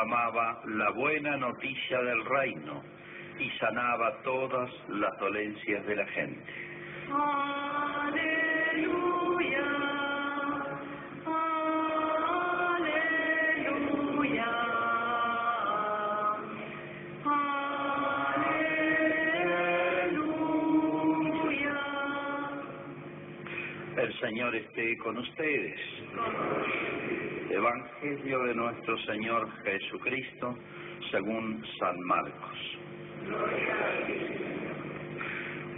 Proclamaba la buena noticia del reino y sanaba todas las dolencias de la gente. Aleluya, aleluya, aleluya. El Señor esté con ustedes. Evangelio de nuestro Señor Jesucristo según San Marcos.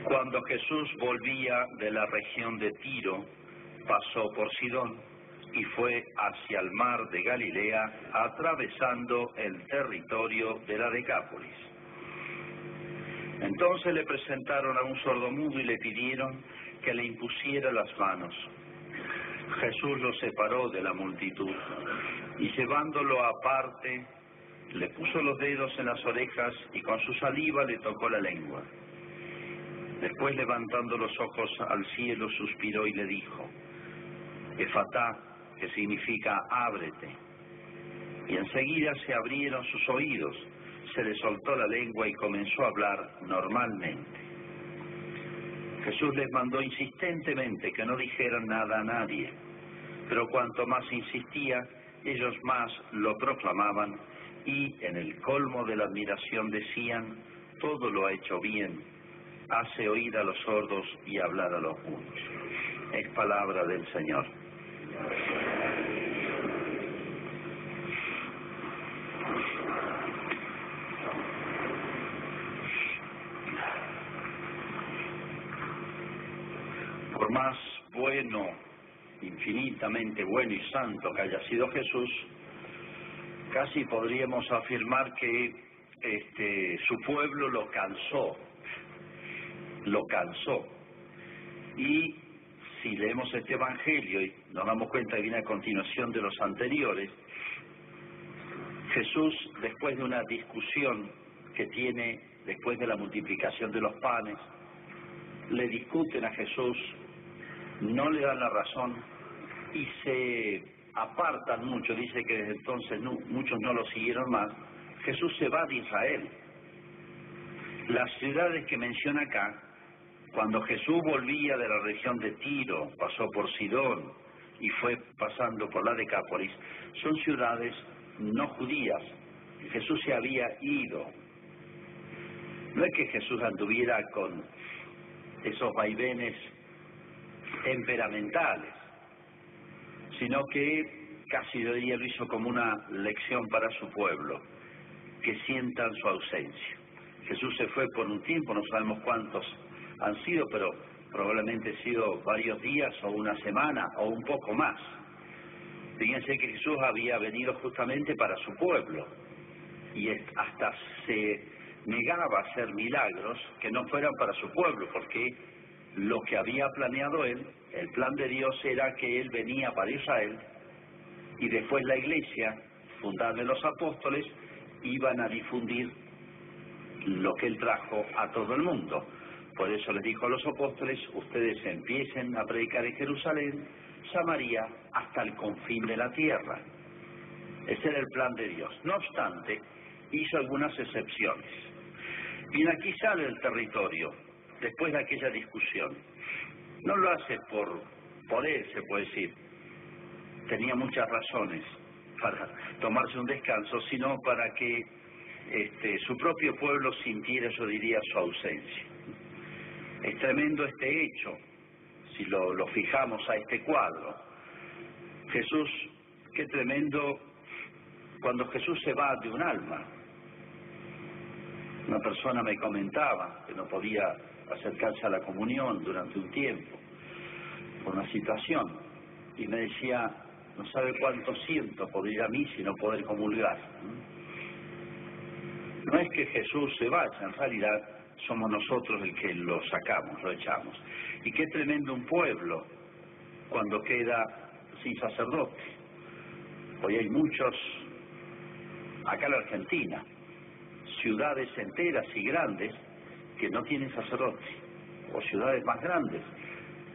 Cuando Jesús volvía de la región de Tiro, pasó por Sidón y fue hacia el mar de Galilea, atravesando el territorio de la Decápolis. Entonces le presentaron a un sordomudo y le pidieron que le impusiera las manos. Jesús lo separó de la multitud y llevándolo aparte, le puso los dedos en las orejas y con su saliva le tocó la lengua. Después levantando los ojos al cielo suspiró y le dijo, Efatá, que significa ábrete. Y enseguida se abrieron sus oídos, se le soltó la lengua y comenzó a hablar normalmente. Jesús les mandó insistentemente que no dijeran nada a nadie, pero cuanto más insistía, ellos más lo proclamaban y en el colmo de la admiración decían, todo lo ha hecho bien, hace oír a los sordos y hablar a los mudos. Es palabra del Señor. Por más bueno, infinitamente bueno y santo que haya sido Jesús, casi podríamos afirmar que este, su pueblo lo cansó, lo cansó. Y si leemos este Evangelio y nos damos cuenta que viene a continuación de los anteriores, Jesús, después de una discusión que tiene después de la multiplicación de los panes, le discuten a Jesús, no le dan la razón y se apartan mucho, dice que desde entonces muchos no lo siguieron más, Jesús se va de Israel. Las ciudades que menciona acá, cuando Jesús volvía de la región de Tiro, pasó por Sidón y fue pasando por la Decápolis, son ciudades no judías. Jesús se había ido. No es que Jesús anduviera con esos vaivenes temperamentales, sino que casi de día lo hizo como una lección para su pueblo, que sientan su ausencia. Jesús se fue por un tiempo, no sabemos cuántos han sido, pero probablemente han sido varios días o una semana o un poco más. Fíjense que Jesús había venido justamente para su pueblo y hasta se negaba a hacer milagros que no fueran para su pueblo, porque lo que había planeado él, el plan de Dios era que él venía para Israel y después la iglesia, fundada de los apóstoles, iban a difundir lo que él trajo a todo el mundo. Por eso les dijo a los apóstoles, ustedes empiecen a predicar en Jerusalén, Samaria, hasta el confín de la tierra. Ese era el plan de Dios. No obstante, hizo algunas excepciones. Bien, aquí sale el territorio, después de aquella discusión. No lo hace por poder, se puede decir. Tenía muchas razones para tomarse un descanso, sino para que este, su propio pueblo sintiera, yo diría, su ausencia. Es tremendo este hecho, si lo, lo fijamos a este cuadro. Jesús, qué tremendo cuando Jesús se va de un alma. Una persona me comentaba que no podía acercarse a la comunión durante un tiempo por una situación y me decía, no sabe cuánto siento por ir a mí si no poder comulgar. No es que Jesús se vaya, en realidad somos nosotros el que lo sacamos, lo echamos. Y qué tremendo un pueblo cuando queda sin sacerdote. Hoy hay muchos, acá en la Argentina, ciudades enteras y grandes que no tienen sacerdote, o ciudades más grandes,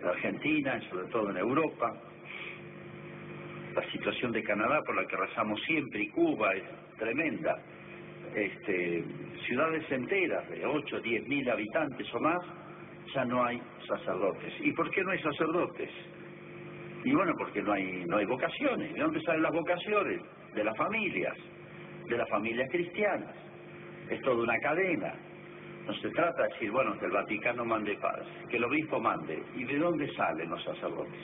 en Argentina sobre todo en Europa. la situación de Canadá por la que rezamos siempre y Cuba es tremenda. Este, ciudades enteras de 8, 10 mil habitantes o más, ya no hay sacerdotes. ¿Y por qué no hay sacerdotes? Y bueno, porque no hay, no hay vocaciones. ¿De dónde salen las vocaciones? De las familias, de las familias cristianas. Es toda una cadena. No se trata de decir, bueno, que el Vaticano mande paz, que el obispo mande. ¿Y de dónde salen los sacerdotes?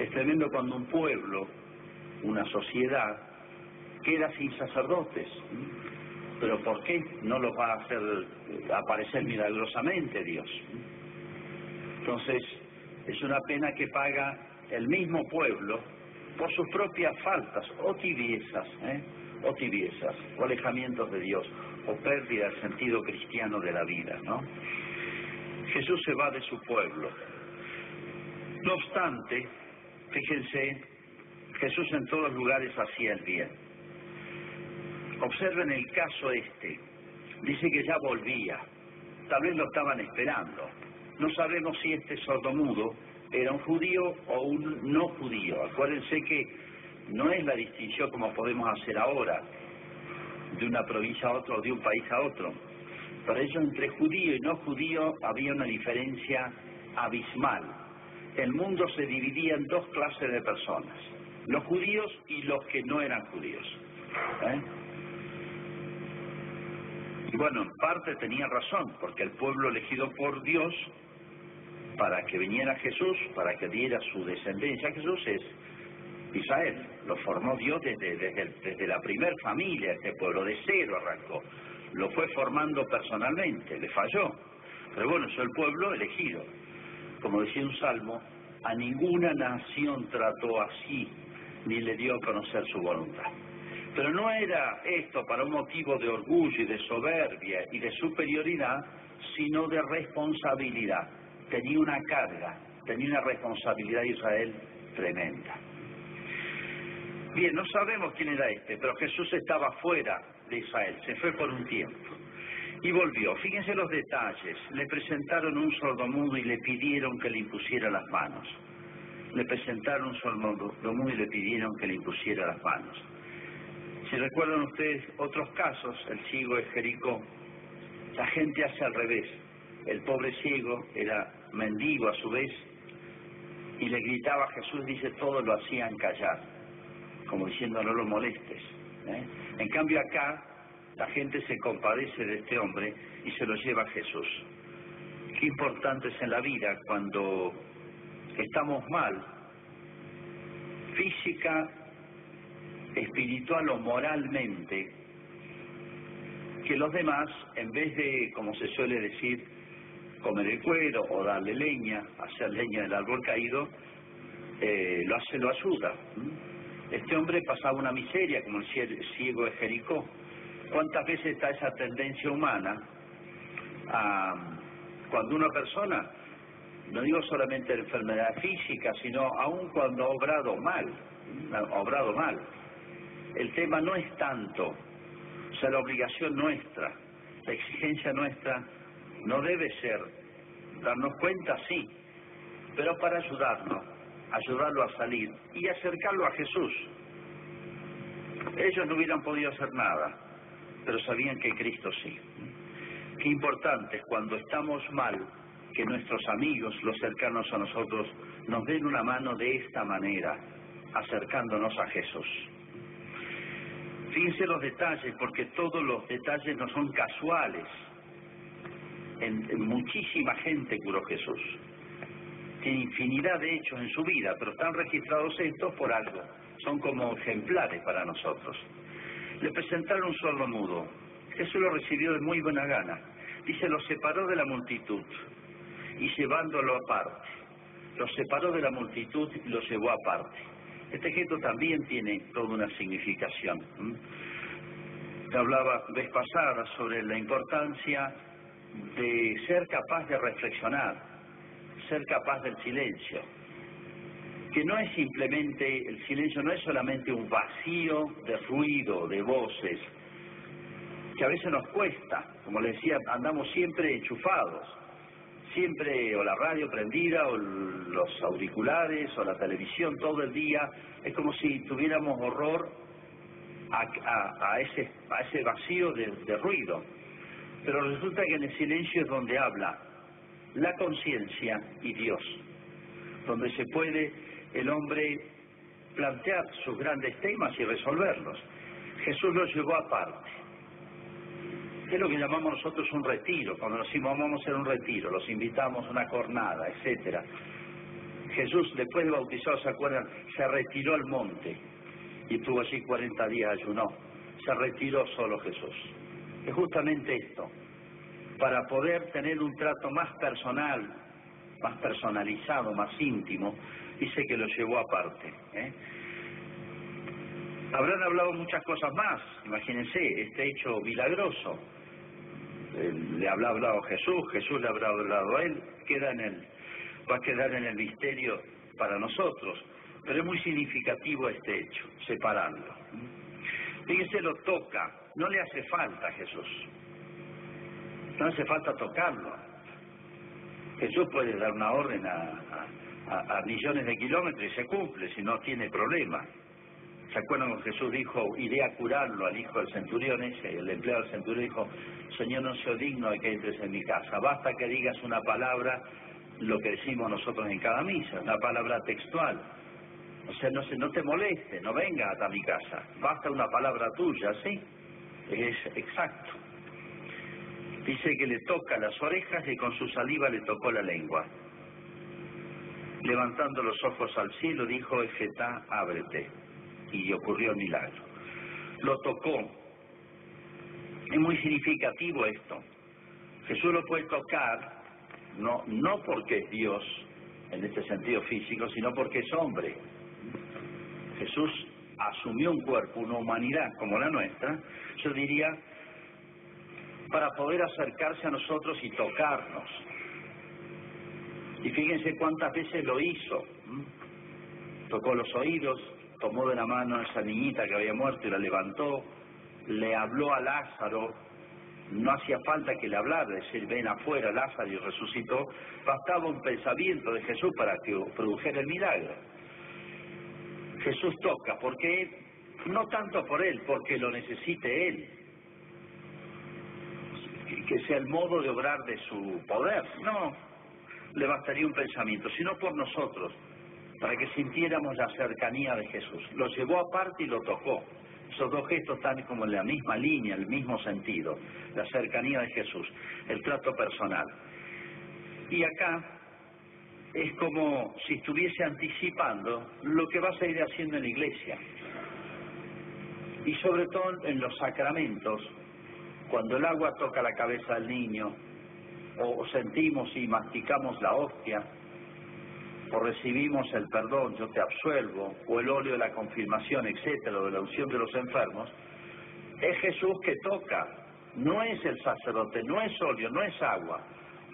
Es tremendo cuando un pueblo, una sociedad, queda sin sacerdotes. Pero ¿por qué no los va a hacer aparecer milagrosamente Dios? Entonces, es una pena que paga el mismo pueblo por sus propias faltas o tibiezas, ¿eh? O tibiezas, o alejamientos de Dios, o pérdida del sentido cristiano de la vida, ¿no? Jesús se va de su pueblo. No obstante, fíjense, Jesús en todos lugares hacía el bien. Observen el caso este. Dice que ya volvía. Tal vez lo estaban esperando. No sabemos si este sordomudo era un judío o un no judío. Acuérdense que no es la distinción como podemos hacer ahora, de una provincia a otra o de un país a otro. Para ellos entre judío y no judío había una diferencia abismal. El mundo se dividía en dos clases de personas, los judíos y los que no eran judíos. ¿eh? Y bueno, en parte tenía razón, porque el pueblo elegido por Dios para que viniera Jesús, para que diera su descendencia a Jesús es Israel. Lo formó Dios desde, desde, desde la primer familia, este pueblo, de cero arrancó. Lo fue formando personalmente, le falló. Pero bueno, es el pueblo elegido. Como decía un salmo, a ninguna nación trató así, ni le dio a conocer su voluntad. Pero no era esto para un motivo de orgullo y de soberbia y de superioridad, sino de responsabilidad. Tenía una carga, tenía una responsabilidad de Israel tremenda. Bien, no sabemos quién era este, pero Jesús estaba fuera de Israel, se fue por un tiempo y volvió. Fíjense los detalles. Le presentaron un sordomudo y le pidieron que le impusiera las manos. Le presentaron un sordomudo y le pidieron que le impusiera las manos. Si recuerdan ustedes otros casos, el ciego de Jericó, la gente hace al revés. El pobre ciego era mendigo a su vez y le gritaba a Jesús, dice, todos lo hacían callar, como diciendo no lo molestes. ¿eh? En cambio acá la gente se compadece de este hombre y se lo lleva a Jesús. Qué importante es en la vida cuando estamos mal, física, espiritual o moralmente, que los demás, en vez de, como se suele decir, comer el cuero o darle leña, hacer leña del árbol caído, eh, lo hace, lo ayuda. Este hombre pasaba una miseria como el ciego de Jericó. ¿Cuántas veces está esa tendencia humana a cuando una persona, no digo solamente de enfermedad física, sino aún cuando ha obrado mal, ha obrado mal? El tema no es tanto, o sea, la obligación nuestra, la exigencia nuestra no debe ser darnos cuenta, sí, pero para ayudarnos, ayudarlo a salir y acercarlo a Jesús. Ellos no hubieran podido hacer nada, pero sabían que Cristo sí. Qué importante es cuando estamos mal que nuestros amigos, los cercanos a nosotros, nos den una mano de esta manera, acercándonos a Jesús. Fíjense los detalles, porque todos los detalles no son casuales. Muchísima gente curó Jesús. Tiene infinidad de hechos en su vida, pero están registrados estos por algo. Son como ejemplares para nosotros. Le presentaron un sordo mudo. Jesús lo recibió de muy buena gana. Dice, lo separó de la multitud y llevándolo aparte. Lo separó de la multitud y lo llevó aparte. Este gesto también tiene toda una significación. Te hablaba vez pasada sobre la importancia de ser capaz de reflexionar, ser capaz del silencio, que no es simplemente, el silencio no es solamente un vacío de ruido, de voces, que a veces nos cuesta, como les decía, andamos siempre enchufados, siempre o la radio prendida o los auriculares o la televisión todo el día, es como si tuviéramos horror a, ese, a ese vacío de, de ruido. Pero resulta que en el silencio es donde habla la conciencia y Dios, donde se puede el hombre plantear sus grandes temas y resolverlos. Jesús los llevó aparte. Es lo que llamamos nosotros un retiro, cuando nos vamos a hacer un retiro, los invitamos a una jornada, etcétera. Jesús, después de bautizado, ¿se acuerdan? Se retiró al monte y estuvo allí 40 días, ayunó. Se retiró solo Jesús. Es justamente esto, para poder tener un trato más personal, más personalizado, más íntimo, dice que lo llevó aparte. ¿eh? Habrán hablado muchas cosas más, imagínense, este hecho milagroso. Eh, le habrá hablado Jesús, Jesús le habrá hablado a él, queda en el, va a quedar en el misterio para nosotros. Pero es muy significativo este hecho, separarlo. Fíjese, lo toca, no le hace falta a Jesús. No hace falta tocarlo. Jesús puede dar una orden a, a, millones de kilómetros y se cumple, si no tiene problema. ¿Se acuerdan cuando Jesús dijo, iré a curarlo al hijo del centurión ese? El empleado del centurión dijo, Señor, no soy digno de que entres en mi casa. Basta que digas una palabra, lo que decimos nosotros en cada misa, una palabra textual. O sea, no, se, no te moleste, no venga hasta mi casa. Basta una palabra tuya, ¿sí? Es exacto. Dice que le toca las orejas y con su saliva le tocó la lengua. Levantando los ojos al cielo, dijo, Ejetá, ábrete. Y ocurrió el milagro. Lo tocó. Es muy significativo esto. Jesús lo puede tocar, no, no porque es Dios, en este sentido físico, sino porque es hombre. Jesús asumió un cuerpo, una humanidad como la nuestra, yo diría, para poder acercarse a nosotros y tocarnos. Y fíjense cuántas veces lo hizo. Tocó los oídos, tomó de la mano a esa niñita que había muerto y la levantó, le habló a Lázaro, no hacía falta que le hablara, decir, ven afuera Lázaro y resucitó, bastaba un pensamiento de Jesús para que produjera el milagro. Jesús toca, porque no tanto por él, porque lo necesite él, que sea el modo de obrar de su poder, no, le bastaría un pensamiento, sino por nosotros, para que sintiéramos la cercanía de Jesús. Lo llevó aparte y lo tocó. Esos dos gestos están como en la misma línea, el mismo sentido, la cercanía de Jesús, el trato personal. Y acá es como si estuviese anticipando lo que vas a ir haciendo en la iglesia. Y sobre todo en los sacramentos, cuando el agua toca la cabeza del niño, o sentimos y masticamos la hostia, o recibimos el perdón, yo te absuelvo, o el óleo de la confirmación, etcétera, o de la unción de los enfermos, es Jesús que toca, no es el sacerdote, no es óleo, no es agua,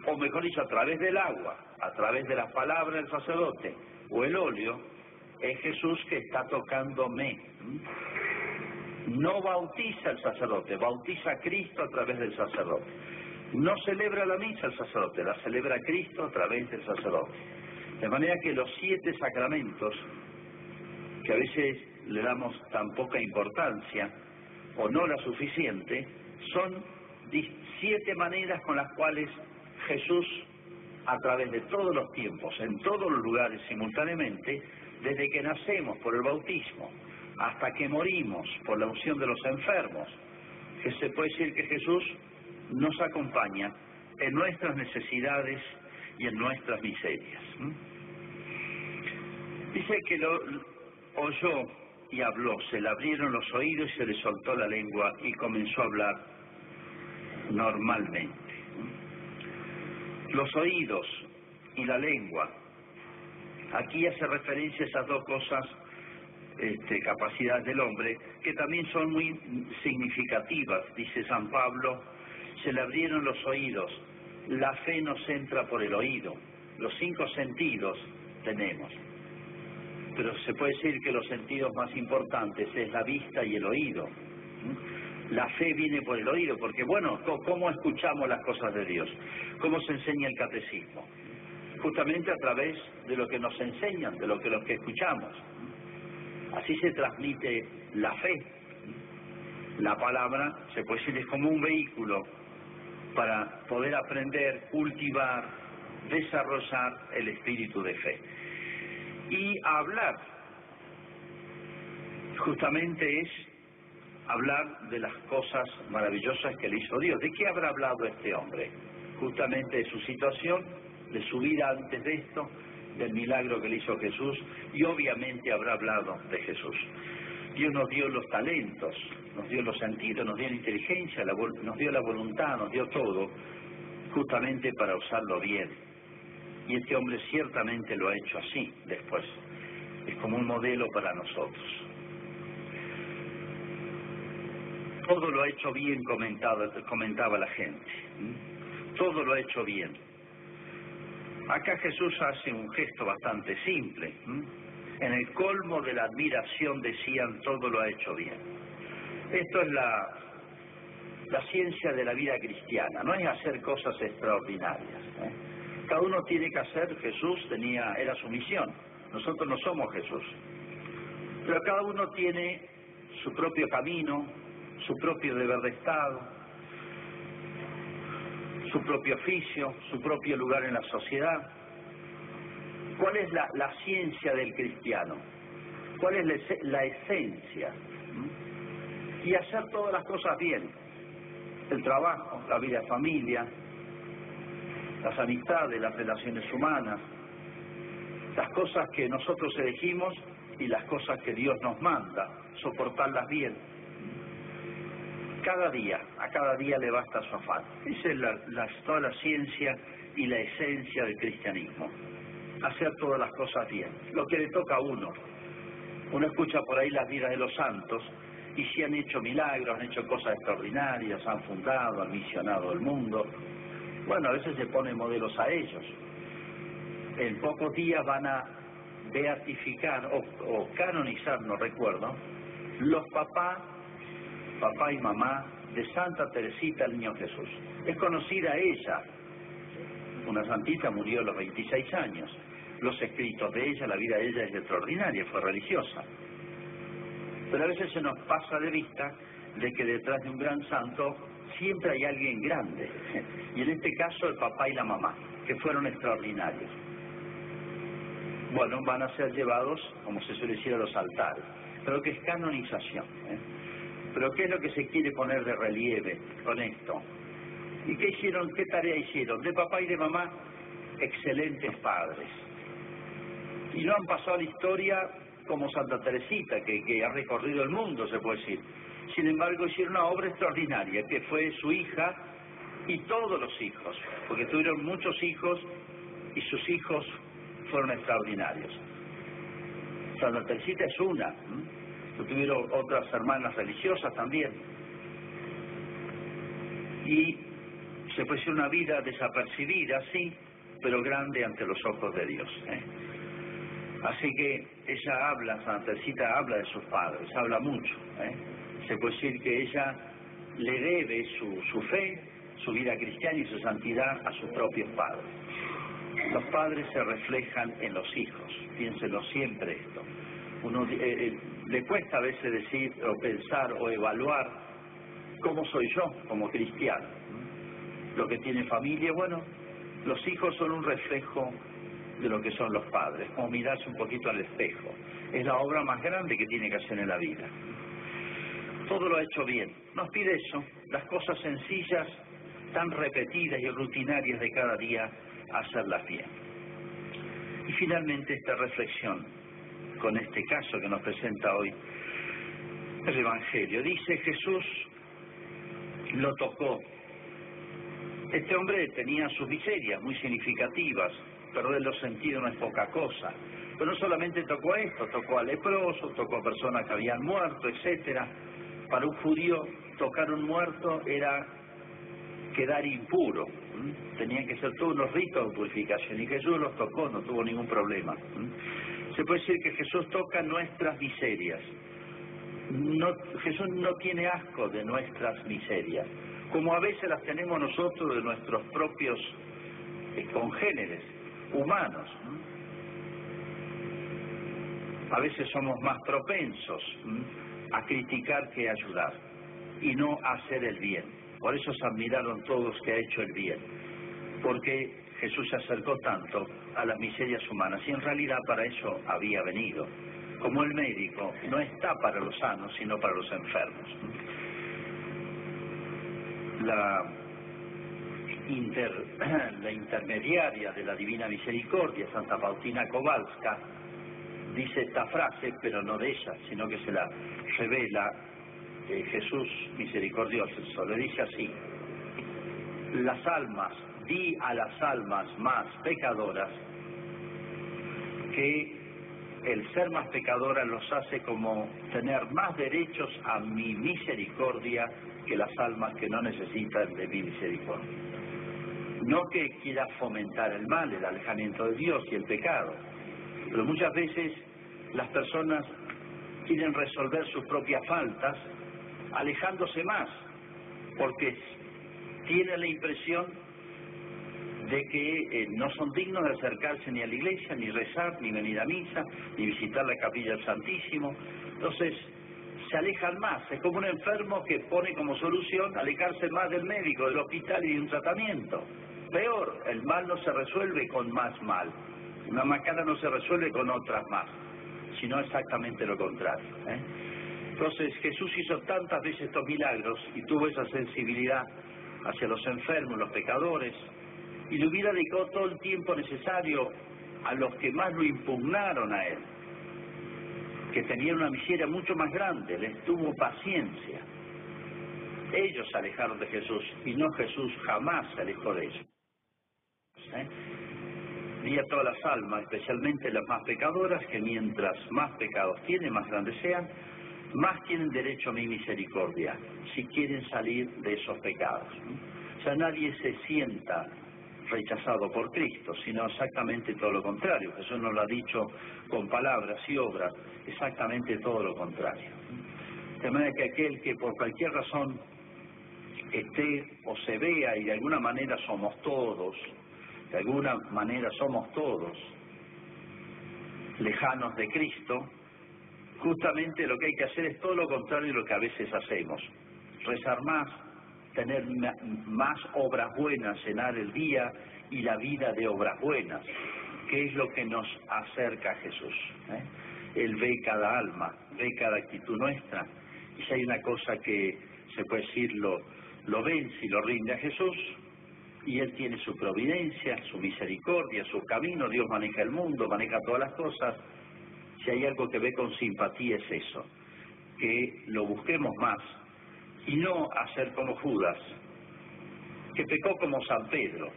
o mejor dicho, a través del agua, a través de la palabra del sacerdote, o el óleo, es Jesús que está tocándome. No bautiza el sacerdote, bautiza a Cristo a través del sacerdote. No celebra la misa el sacerdote, la celebra Cristo a través del sacerdote. De manera que los siete sacramentos, que a veces le damos tan poca importancia o no la suficiente, son siete maneras con las cuales Jesús, a través de todos los tiempos, en todos los lugares simultáneamente, desde que nacemos por el bautismo hasta que morimos por la unción de los enfermos, que se puede decir que Jesús nos acompaña en nuestras necesidades y en nuestras miserias. Dice que lo oyó y habló, se le abrieron los oídos y se le soltó la lengua y comenzó a hablar normalmente. Los oídos y la lengua, aquí hace referencia a esas dos cosas este, capacidades del hombre, que también son muy significativas, dice San Pablo, se le abrieron los oídos, la fe nos entra por el oído, los cinco sentidos tenemos, pero se puede decir que los sentidos más importantes es la vista y el oído. La fe viene por el oído, porque bueno, ¿cómo escuchamos las cosas de Dios? ¿Cómo se enseña el catecismo? Justamente a través de lo que nos enseñan, de lo que los que escuchamos. Así se transmite la fe. La palabra, se puede decir, es como un vehículo para poder aprender, cultivar, desarrollar el espíritu de fe. Y hablar, justamente es hablar de las cosas maravillosas que le hizo Dios. ¿De qué habrá hablado este hombre? Justamente de su situación, de su vida antes de esto, del milagro que le hizo Jesús y obviamente habrá hablado de Jesús. Dios nos dio los talentos, nos dio los sentidos, nos dio la inteligencia, nos dio la voluntad, nos dio todo, justamente para usarlo bien. Y este hombre ciertamente lo ha hecho así después. Es como un modelo para nosotros. Todo lo ha hecho bien, comentaba, la gente. Todo lo ha hecho bien. Acá Jesús hace un gesto bastante simple. En el colmo de la admiración decían, todo lo ha hecho bien. Esto es la, la ciencia de la vida cristiana, no es hacer cosas extraordinarias. ¿eh? Cada uno tiene que hacer, Jesús tenía, era su misión, nosotros no somos Jesús. Pero cada uno tiene su propio camino, su propio deber de Estado, su propio oficio, su propio lugar en la sociedad. ¿Cuál es la, ciencia del cristiano? ¿Cuál es la, la esencia? ¿Mm? Y hacer todas las cosas bien. El trabajo, la vida de familia, las amistades, las relaciones humanas, las cosas que nosotros elegimos y las cosas que Dios nos manda, soportarlas bien cada día, a cada día le basta su afán. Esa es toda la ciencia y la esencia del cristianismo. Hacer todas las cosas bien, lo que le toca a uno. Uno escucha por ahí las vidas de los santos y si han hecho milagros, han hecho cosas extraordinarias, han fundado, han misionado el mundo. Bueno, a veces se ponen modelos a ellos. En pocos días van a beatificar o, o canonizar, no recuerdo, los papás papá y mamá de Santa Teresita el Niño Jesús. Es conocida ella. Una santita murió a los 26 años. Los escritos de ella, la vida de ella es extraordinaria, fue religiosa. Pero a veces se nos pasa de vista de que detrás de un gran santo siempre hay alguien grande. Y en este caso el papá y la mamá, que fueron extraordinarios. Bueno, van a ser llevados, como se suele decir, a los altares. Pero que es canonización. ¿eh? Pero ¿qué es lo que se quiere poner de relieve con esto? ¿Y qué hicieron? ¿Qué tarea hicieron? De papá y de mamá, excelentes padres. Y no han pasado a la historia como Santa Teresita, que, que ha recorrido el mundo, se puede decir. Sin embargo, hicieron una obra extraordinaria, que fue su hija y todos los hijos, porque tuvieron muchos hijos y sus hijos fueron extraordinarios. Santa Teresita es una tuvieron otras hermanas religiosas también. Y se ser una vida desapercibida, sí, pero grande ante los ojos de Dios. ¿eh? Así que ella habla, Santa Teresita habla de sus padres, habla mucho. ¿eh? Se puede decir que ella le debe su, su fe, su vida cristiana y su santidad a sus propios padres. Los padres se reflejan en los hijos, piénselo siempre esto. Uno, eh, eh le cuesta a veces decir o pensar o evaluar cómo soy yo como cristiano. Lo que tiene familia, bueno, los hijos son un reflejo de lo que son los padres, como mirarse un poquito al espejo. Es la obra más grande que tiene que hacer en la vida. Todo lo ha hecho bien. Nos pide eso, las cosas sencillas, tan repetidas y rutinarias de cada día, hacerlas bien. Y finalmente esta reflexión con este caso que nos presenta hoy el Evangelio. Dice Jesús lo tocó. Este hombre tenía sus miserias muy significativas, perder los sentidos no es poca cosa. Pero no solamente tocó a esto, tocó a leprosos, tocó a personas que habían muerto, etcétera. Para un judío tocar un muerto era quedar impuro. Tenían que ser todos los ritos de purificación y Jesús los tocó, no tuvo ningún problema. Se puede decir que Jesús toca nuestras miserias. No, Jesús no tiene asco de nuestras miserias, como a veces las tenemos nosotros de nuestros propios eh, congéneres humanos. A veces somos más propensos a criticar que a ayudar y no a hacer el bien. Por eso se admiraron todos que ha hecho el bien, porque Jesús se acercó tanto a las miserias humanas y en realidad para eso había venido. Como el médico no está para los sanos, sino para los enfermos. La, intermediaria de la Divina Misericordia, Santa Faustina Kowalska, dice esta frase, pero no de ella, sino que se la revela eh, Jesús misericordioso. Le dice así, las almas, di a las almas más pecadoras que el ser más pecadora los hace como tener más derechos a mi misericordia que las almas que no necesitan de mi misericordia. No que quiera fomentar el mal, el alejamiento de Dios y el pecado, pero muchas veces las personas quieren resolver sus propias faltas alejándose más, porque tienen la impresión de que eh, no son dignos de acercarse ni a la iglesia, ni rezar, ni venir a misa, ni visitar la capilla del Santísimo. Entonces, se alejan más. Es como un enfermo que pone como solución alejarse más del médico, del hospital y de un tratamiento. Peor, el mal no se resuelve con más mal. Una macana no se resuelve con otras más, sino exactamente lo contrario. ¿eh? Entonces Jesús hizo tantas veces estos milagros y tuvo esa sensibilidad hacia los enfermos, los pecadores, y le hubiera dedicado todo el tiempo necesario a los que más lo impugnaron a él, que tenían una miseria mucho más grande, les tuvo paciencia. Ellos se alejaron de Jesús y no Jesús jamás se alejó de ellos. ¿Eh? A todas las almas, especialmente las más pecadoras, que mientras más pecados tienen, más grandes sean, más tienen derecho a mi misericordia, si quieren salir de esos pecados. O sea, nadie se sienta rechazado por Cristo, sino exactamente todo lo contrario. Jesús nos lo ha dicho con palabras y obras, exactamente todo lo contrario. De manera que aquel que por cualquier razón esté o se vea y de alguna manera somos todos, de alguna manera somos todos lejanos de Cristo, justamente lo que hay que hacer es todo lo contrario de lo que a veces hacemos. Rezar más, tener más obras buenas, llenar el día y la vida de obras buenas, que es lo que nos acerca a Jesús. ¿eh? Él ve cada alma, ve cada actitud nuestra, y si hay una cosa que se puede decir, lo, lo vence y lo rinde a Jesús, y Él tiene su providencia, su misericordia, su camino, Dios maneja el mundo, maneja todas las cosas, si hay algo que ve con simpatía es eso, que lo busquemos más y no hacer como Judas, que pecó como San Pedro,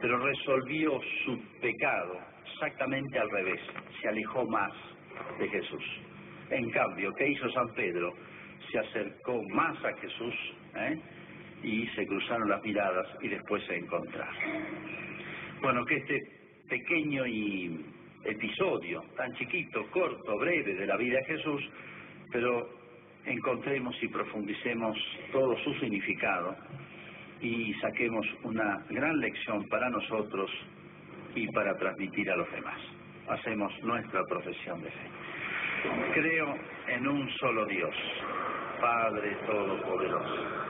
pero resolvió su pecado exactamente al revés, se alejó más de Jesús. En cambio, ¿qué hizo San Pedro? Se acercó más a Jesús ¿eh? y se cruzaron las miradas y después se encontraron. Bueno, que este pequeño episodio tan chiquito, corto, breve de la vida de Jesús, pero encontremos y profundicemos todo su significado y saquemos una gran lección para nosotros y para transmitir a los demás. Hacemos nuestra profesión de fe. Creo en un solo Dios, Padre Todopoderoso